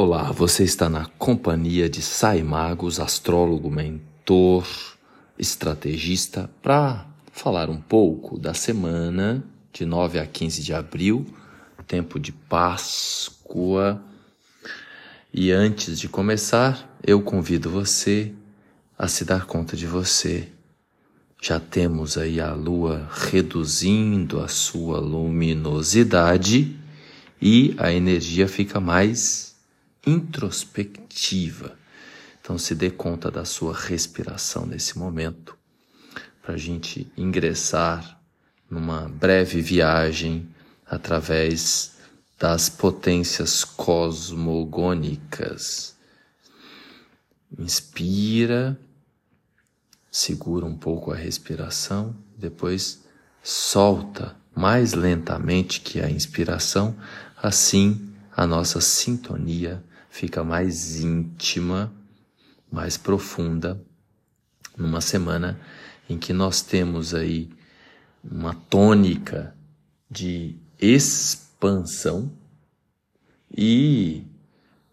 Olá, você está na companhia de Sai Magos, astrólogo, mentor, estrategista, para falar um pouco da semana de 9 a 15 de abril, tempo de Páscoa. E antes de começar, eu convido você a se dar conta de você. Já temos aí a lua reduzindo a sua luminosidade e a energia fica mais introspectiva. Então, se dê conta da sua respiração nesse momento, para a gente ingressar numa breve viagem através das potências cosmogônicas. Inspira, segura um pouco a respiração, depois solta mais lentamente que a inspiração, assim a nossa sintonia fica mais íntima, mais profunda, numa semana em que nós temos aí uma tônica de expansão e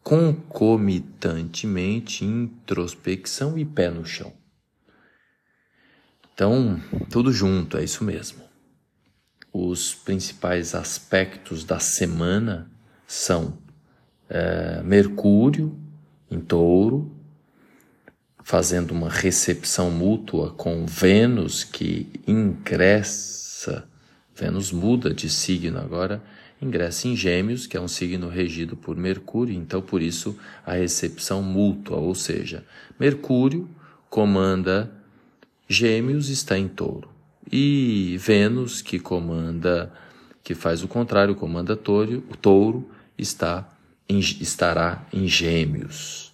concomitantemente introspecção e pé no chão. Então, tudo junto, é isso mesmo. Os principais aspectos da semana são é, Mercúrio em touro, fazendo uma recepção mútua com Vênus que ingressa, Vênus muda de signo agora, ingressa em Gêmeos, que é um signo regido por Mercúrio, então por isso a recepção mútua, ou seja, Mercúrio comanda Gêmeos está em Touro e Vênus que comanda que faz o contrário, comanda touro, touro está em, estará em Gêmeos.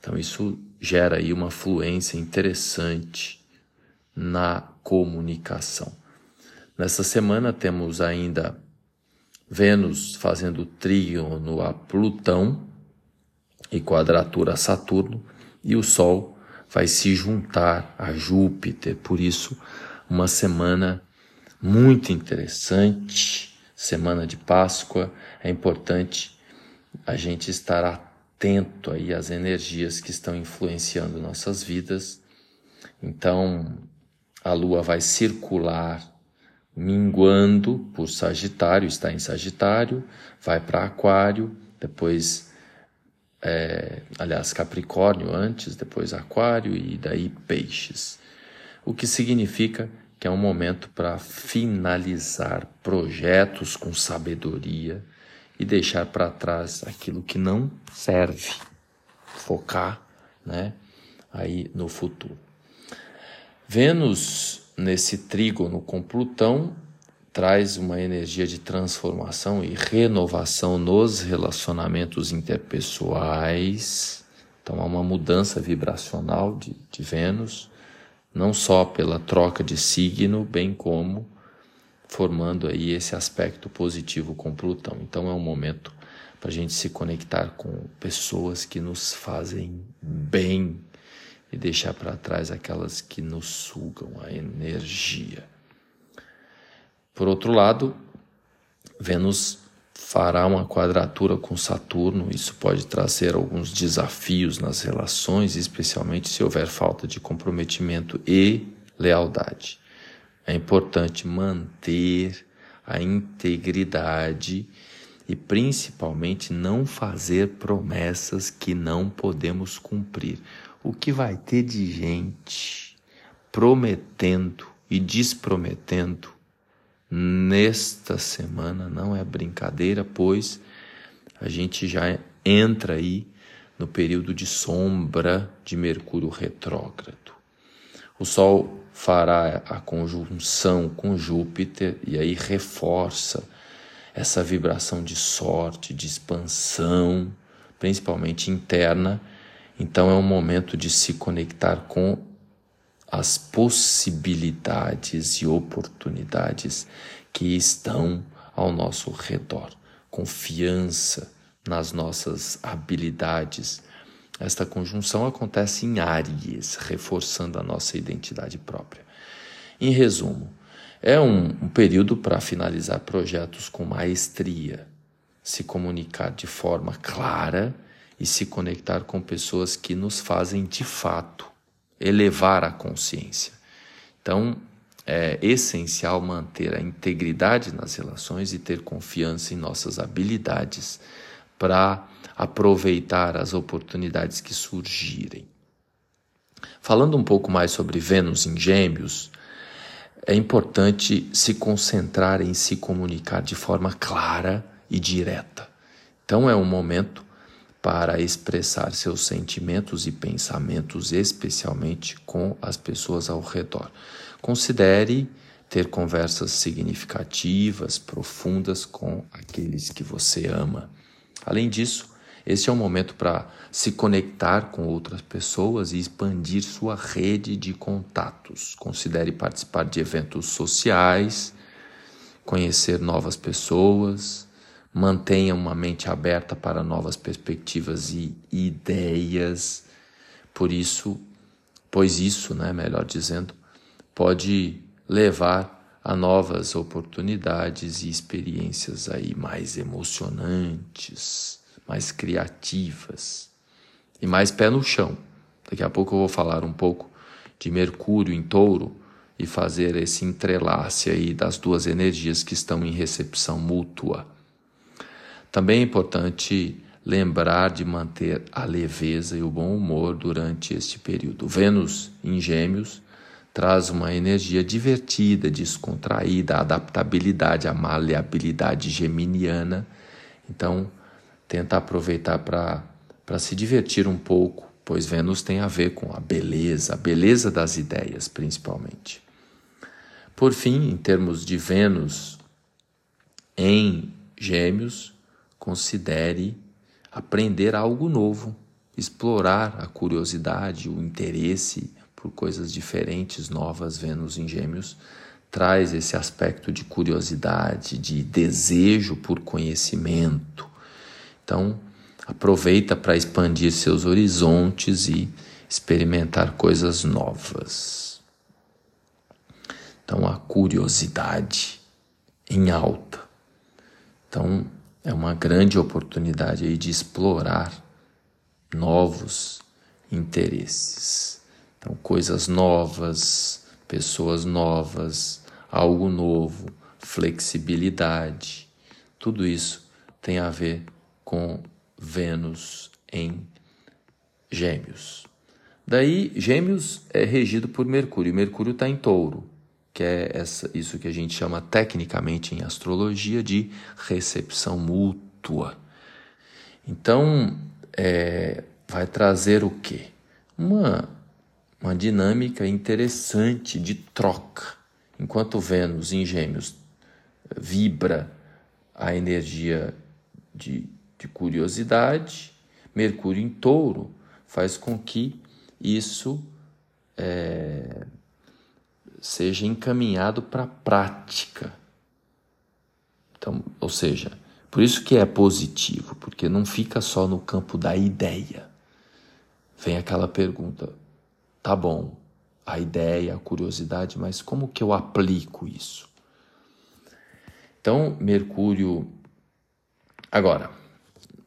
Então isso gera aí uma fluência interessante na comunicação. Nessa semana temos ainda Vênus fazendo trígono a Plutão e quadratura a Saturno, e o Sol vai se juntar a Júpiter. Por isso, uma semana muito interessante, semana de Páscoa. É importante a gente estar atento aí às energias que estão influenciando nossas vidas. Então, a Lua vai circular minguando por Sagitário, está em Sagitário, vai para Aquário, depois, é, aliás, Capricórnio antes, depois Aquário e daí Peixes. O que significa que é um momento para finalizar projetos com sabedoria e deixar para trás aquilo que não serve, focar, né, aí no futuro. Vênus nesse trígono com Plutão traz uma energia de transformação e renovação nos relacionamentos interpessoais. Então há uma mudança vibracional de, de Vênus, não só pela troca de signo, bem como formando aí esse aspecto positivo com Plutão. Então é um momento para a gente se conectar com pessoas que nos fazem bem e deixar para trás aquelas que nos sugam a energia. Por outro lado, Vênus fará uma quadratura com Saturno, isso pode trazer alguns desafios nas relações, especialmente se houver falta de comprometimento e lealdade. É importante manter a integridade e principalmente não fazer promessas que não podemos cumprir. O que vai ter de gente prometendo e desprometendo nesta semana não é brincadeira, pois a gente já entra aí no período de sombra de Mercúrio retrógrado. O Sol fará a conjunção com Júpiter e aí reforça essa vibração de sorte, de expansão, principalmente interna. Então é um momento de se conectar com as possibilidades e oportunidades que estão ao nosso redor. Confiança nas nossas habilidades, esta conjunção acontece em Áries, reforçando a nossa identidade própria. Em resumo, é um, um período para finalizar projetos com maestria, se comunicar de forma clara e se conectar com pessoas que nos fazem de fato elevar a consciência. Então, é essencial manter a integridade nas relações e ter confiança em nossas habilidades para aproveitar as oportunidades que surgirem. Falando um pouco mais sobre Vênus em Gêmeos, é importante se concentrar em se comunicar de forma clara e direta. Então é um momento para expressar seus sentimentos e pensamentos, especialmente com as pessoas ao redor. Considere ter conversas significativas, profundas com aqueles que você ama. Além disso, este é um momento para se conectar com outras pessoas e expandir sua rede de contatos. Considere participar de eventos sociais, conhecer novas pessoas, mantenha uma mente aberta para novas perspectivas e ideias. Por isso, pois isso, né, melhor dizendo, pode levar a novas oportunidades e experiências aí mais emocionantes mais criativas e mais pé no chão. Daqui a pouco eu vou falar um pouco de Mercúrio em Touro e fazer esse entrelace aí das duas energias que estão em recepção mútua. Também é importante lembrar de manter a leveza e o bom humor durante este período. Vênus em Gêmeos traz uma energia divertida, descontraída, adaptabilidade, a maleabilidade geminiana. Então, tenta aproveitar para se divertir um pouco, pois Vênus tem a ver com a beleza, a beleza das ideias, principalmente. Por fim, em termos de Vênus em Gêmeos, considere aprender algo novo, explorar a curiosidade, o interesse por coisas diferentes, novas. Vênus em Gêmeos traz esse aspecto de curiosidade, de desejo por conhecimento, então, aproveita para expandir seus horizontes e experimentar coisas novas. Então, a curiosidade em alta. Então, é uma grande oportunidade aí de explorar novos interesses. Então, coisas novas, pessoas novas, algo novo, flexibilidade, tudo isso tem a ver com Vênus em Gêmeos. Daí, Gêmeos é regido por Mercúrio, e Mercúrio está em touro, que é essa, isso que a gente chama tecnicamente em astrologia de recepção mútua. Então, é, vai trazer o quê? Uma, uma dinâmica interessante de troca. Enquanto Vênus em Gêmeos vibra a energia de de curiosidade, Mercúrio em touro faz com que isso é, seja encaminhado para a prática. Então, ou seja, por isso que é positivo, porque não fica só no campo da ideia. Vem aquela pergunta: tá bom, a ideia, a curiosidade, mas como que eu aplico isso? Então, Mercúrio. Agora,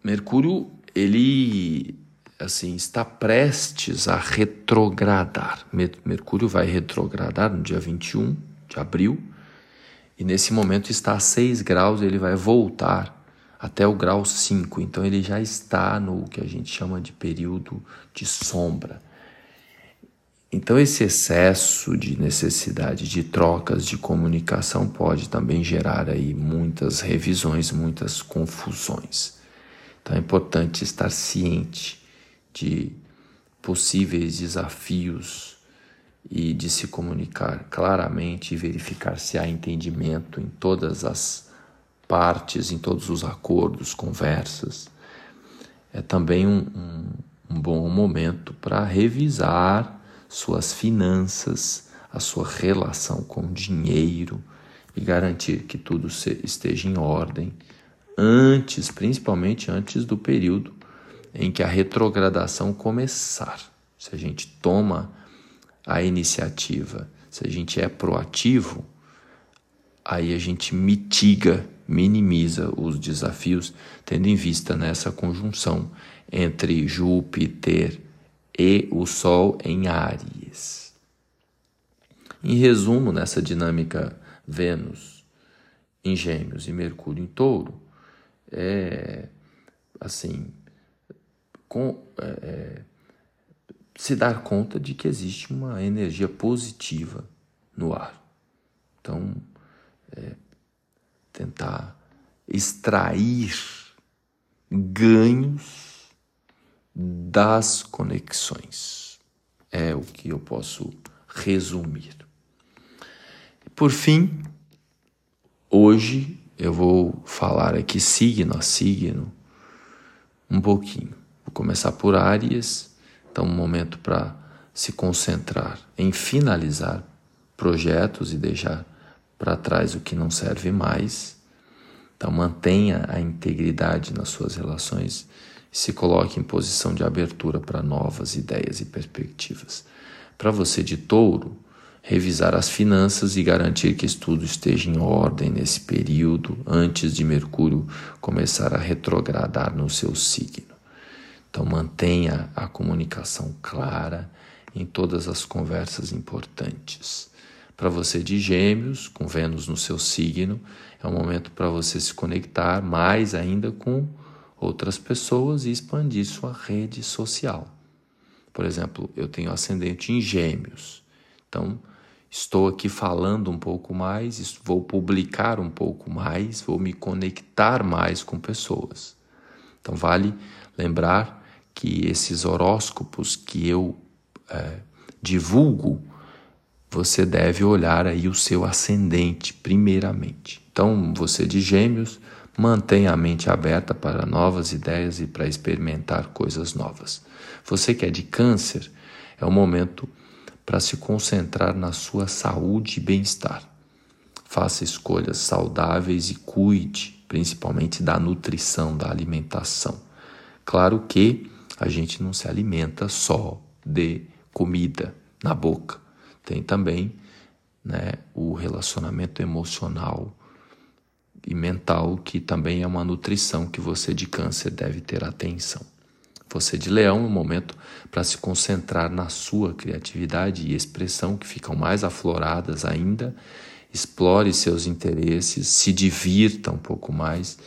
Mercúrio, ele assim está prestes a retrogradar. Mercúrio vai retrogradar no dia 21 de abril e nesse momento está a 6 graus, ele vai voltar até o grau 5, então ele já está no que a gente chama de período de sombra. Então esse excesso de necessidade de trocas de comunicação pode também gerar aí muitas revisões, muitas confusões. Então é importante estar ciente de possíveis desafios e de se comunicar claramente e verificar se há entendimento em todas as partes, em todos os acordos, conversas. É também um, um, um bom momento para revisar suas finanças, a sua relação com o dinheiro e garantir que tudo esteja em ordem antes, principalmente antes do período em que a retrogradação começar. Se a gente toma a iniciativa, se a gente é proativo, aí a gente mitiga minimiza os desafios, tendo em vista nessa conjunção entre Júpiter e o Sol em Áries. Em resumo, nessa dinâmica Vênus em Gêmeos e Mercúrio em Touro, é assim, com, é, é, se dar conta de que existe uma energia positiva no ar. Então, é, tentar extrair ganhos das conexões. É o que eu posso resumir. Por fim, hoje eu vou falar aqui signo a signo um pouquinho. Vou começar por Áries, então um momento para se concentrar em finalizar projetos e deixar para trás o que não serve mais. Então mantenha a integridade nas suas relações e se coloque em posição de abertura para novas ideias e perspectivas. Para você de touro, revisar as finanças e garantir que tudo esteja em ordem nesse período antes de Mercúrio começar a retrogradar no seu signo. Então mantenha a comunicação clara em todas as conversas importantes. Para você de Gêmeos, com Vênus no seu signo, é um momento para você se conectar mais ainda com outras pessoas e expandir sua rede social. Por exemplo, eu tenho ascendente em Gêmeos, então estou aqui falando um pouco mais, vou publicar um pouco mais, vou me conectar mais com pessoas. Então, vale lembrar que esses horóscopos que eu é, divulgo você deve olhar aí o seu ascendente primeiramente. Então, você de Gêmeos, mantenha a mente aberta para novas ideias e para experimentar coisas novas. Você que é de Câncer, é o momento para se concentrar na sua saúde e bem-estar. Faça escolhas saudáveis e cuide, principalmente da nutrição, da alimentação. Claro que a gente não se alimenta só de comida na boca tem também né, o relacionamento emocional e mental, que também é uma nutrição que você de câncer deve ter atenção. Você de leão é um momento para se concentrar na sua criatividade e expressão, que ficam mais afloradas ainda. Explore seus interesses, se divirta um pouco mais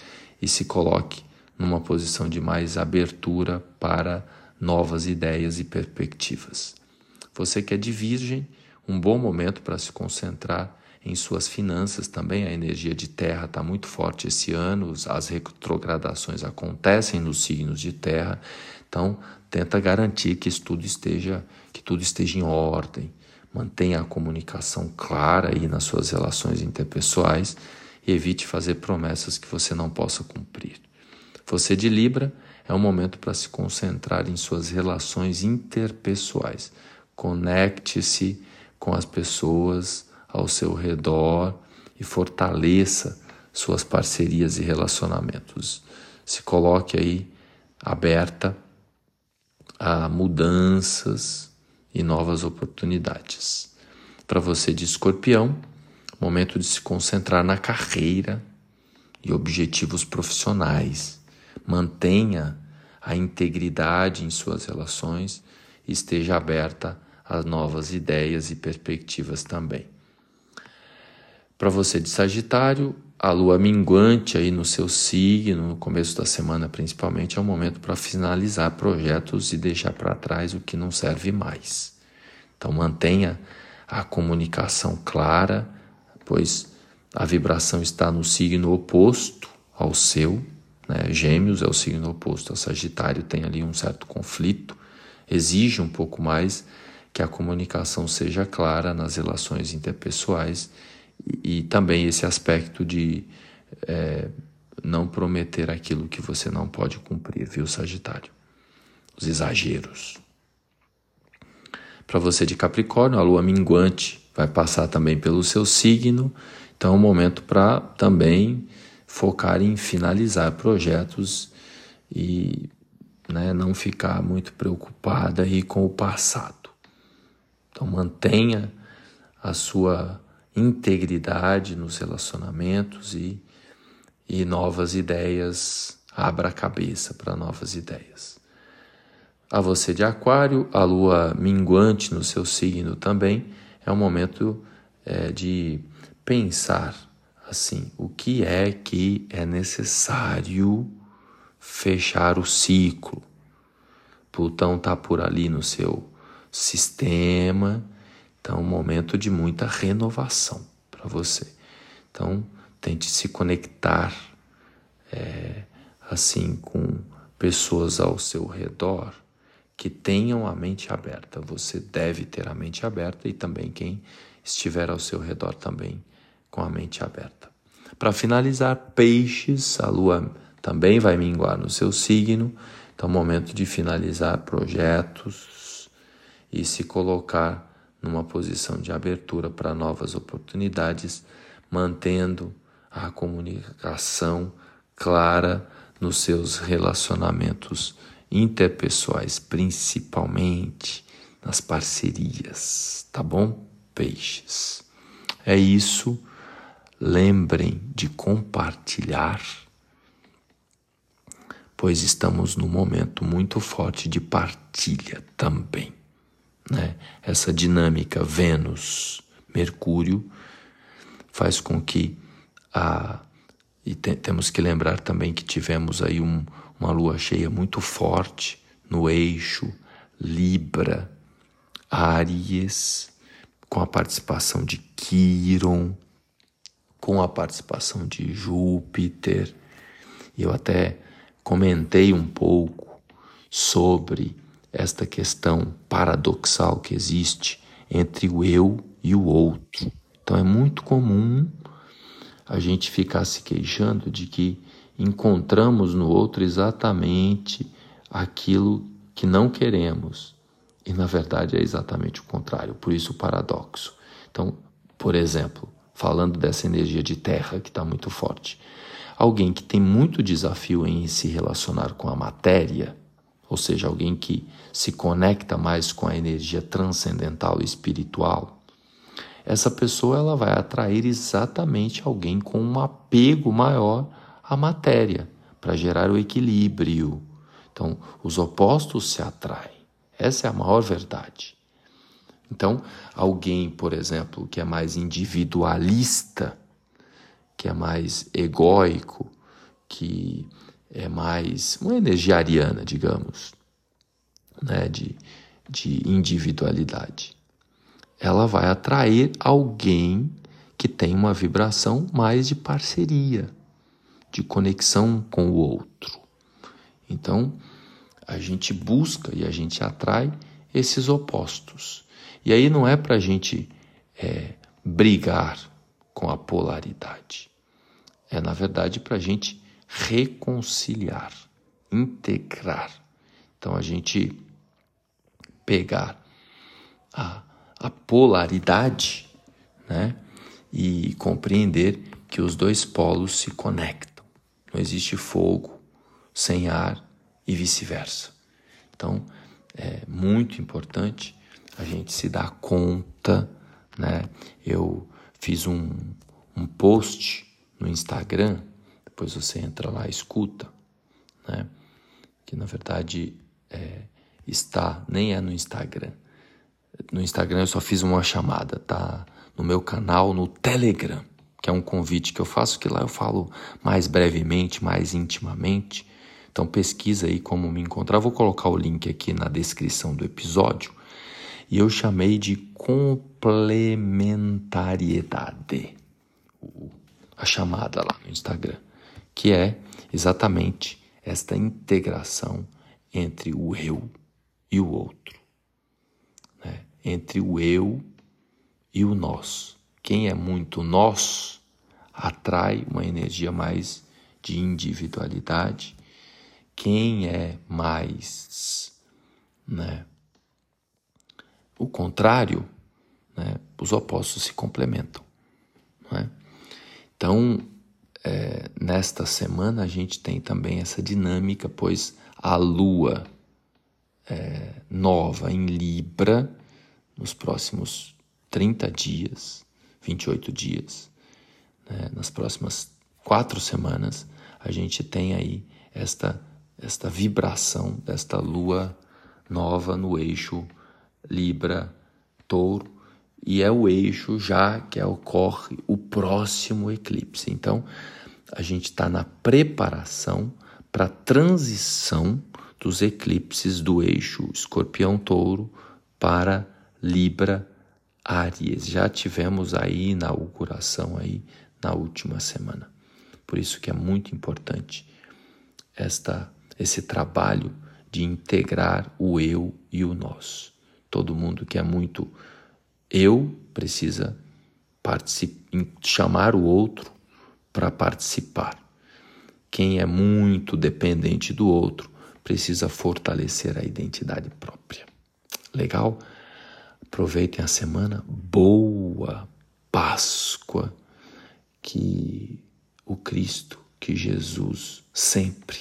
e se coloque numa posição de mais abertura para novas ideias e perspectivas. Você que é de virgem, um bom momento para se concentrar em suas finanças também. A energia de terra está muito forte esse ano, as retrogradações acontecem nos signos de terra. Então, tenta garantir que tudo esteja, que tudo esteja em ordem. Mantenha a comunicação clara aí nas suas relações interpessoais e evite fazer promessas que você não possa cumprir. Você de Libra é um momento para se concentrar em suas relações interpessoais. Conecte-se com as pessoas ao seu redor e fortaleça suas parcerias e relacionamentos. Se coloque aí aberta a mudanças e novas oportunidades. Para você de escorpião, momento de se concentrar na carreira e objetivos profissionais. Mantenha a integridade em suas relações e esteja aberta as novas ideias e perspectivas também. Para você de Sagitário, a lua minguante aí no seu signo, no começo da semana principalmente, é um momento para finalizar projetos e deixar para trás o que não serve mais. Então mantenha a comunicação clara, pois a vibração está no signo oposto ao seu. Né? Gêmeos é o signo oposto a Sagitário, tem ali um certo conflito, exige um pouco mais que a comunicação seja clara nas relações interpessoais e, também esse aspecto de é, não prometer aquilo que você não pode cumprir, viu, Sagitário? Os exageros. Para você de Capricórnio, a lua minguante vai passar também pelo seu signo, então é um momento para também focar em finalizar projetos e né, não ficar muito preocupada aí com o passado. Então mantenha a sua integridade nos relacionamentos e, e novas ideias, abra a cabeça para novas ideias. A você de Aquário, a lua minguante no seu signo também é um momento é, de pensar assim: o que é que é necessário fechar o ciclo? Plutão está por ali no seu sistema, então, um momento de muita renovação para você. Então, tente se conectar é, assim com pessoas ao seu redor que tenham a mente aberta. Você deve ter a mente aberta e também quem estiver ao seu redor também com a mente aberta. Para finalizar, peixes, a lua também vai minguar no seu signo, então momento de finalizar projetos e se colocar numa posição de abertura para novas oportunidades, mantendo a comunicação clara nos seus relacionamentos interpessoais, principalmente nas parcerias, tá bom? Peixes. É isso. Lembrem de compartilhar, pois estamos num momento muito forte de partilha também. Né? Essa dinâmica Vênus-Mercúrio faz com que a. E te, temos que lembrar também que tivemos aí um, uma lua cheia muito forte no eixo Libra, Áries, com a participação de Quiron, com a participação de Júpiter. Eu até comentei um pouco sobre esta questão paradoxal que existe entre o eu e o outro. Então é muito comum a gente ficar se queixando de que encontramos no outro exatamente aquilo que não queremos. E na verdade é exatamente o contrário, por isso o paradoxo. Então, por exemplo, falando dessa energia de terra que está muito forte, alguém que tem muito desafio em se relacionar com a matéria, ou seja, alguém que se conecta mais com a energia transcendental e espiritual, essa pessoa ela vai atrair exatamente alguém com um apego maior à matéria, para gerar o equilíbrio. Então, os opostos se atraem. Essa é a maior verdade. Então, alguém, por exemplo, que é mais individualista, que é mais egóico, que é mais uma energia ariana, digamos, né, de, de individualidade. Ela vai atrair alguém que tem uma vibração mais de parceria, de conexão com o outro. Então, a gente busca e a gente atrai esses opostos. E aí não é para a gente é, brigar com a polaridade. É, na verdade, para a gente reconciliar, integrar. Então, a gente pegar a, a polaridade né, e compreender que os dois polos se conectam. Não existe fogo sem ar e vice-versa. Então, é muito importante a gente se dar conta, né? Eu fiz um, um post no Instagram, depois você entra lá escuta, né? Que na verdade é, está, nem é no Instagram. No Instagram eu só fiz uma chamada, tá? No meu canal, no Telegram, que é um convite que eu faço, que lá eu falo mais brevemente, mais intimamente então pesquisa aí como me encontrar. Vou colocar o link aqui na descrição do episódio. E eu chamei de complementariedade. A chamada lá no Instagram, que é exatamente esta integração entre o eu e o outro, né? entre o eu e o nós. Quem é muito nós atrai uma energia mais de individualidade quem é mais, né? O contrário, né? Os opostos se complementam, não é? Então, é, nesta semana a gente tem também essa dinâmica, pois a Lua é, nova em Libra nos próximos 30 dias, 28 dias, né? nas próximas quatro semanas, a gente tem aí esta, esta vibração desta lua nova no eixo Libra-Touro, e é o eixo já que ocorre o próximo eclipse. Então, a gente está na preparação para a transição dos eclipses do eixo Escorpião-Touro para Libra-Áries. Já tivemos aí inauguração aí na última semana. Por isso que é muito importante esta esse trabalho de integrar o eu e o nós. Todo mundo que é muito eu precisa chamar o outro para participar. Quem é muito dependente do outro precisa fortalecer a identidade própria. Legal? Aproveitem a semana. Boa Páscoa. Que o Cristo, que Jesus sempre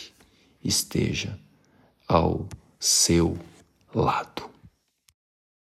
esteja ao seu lado.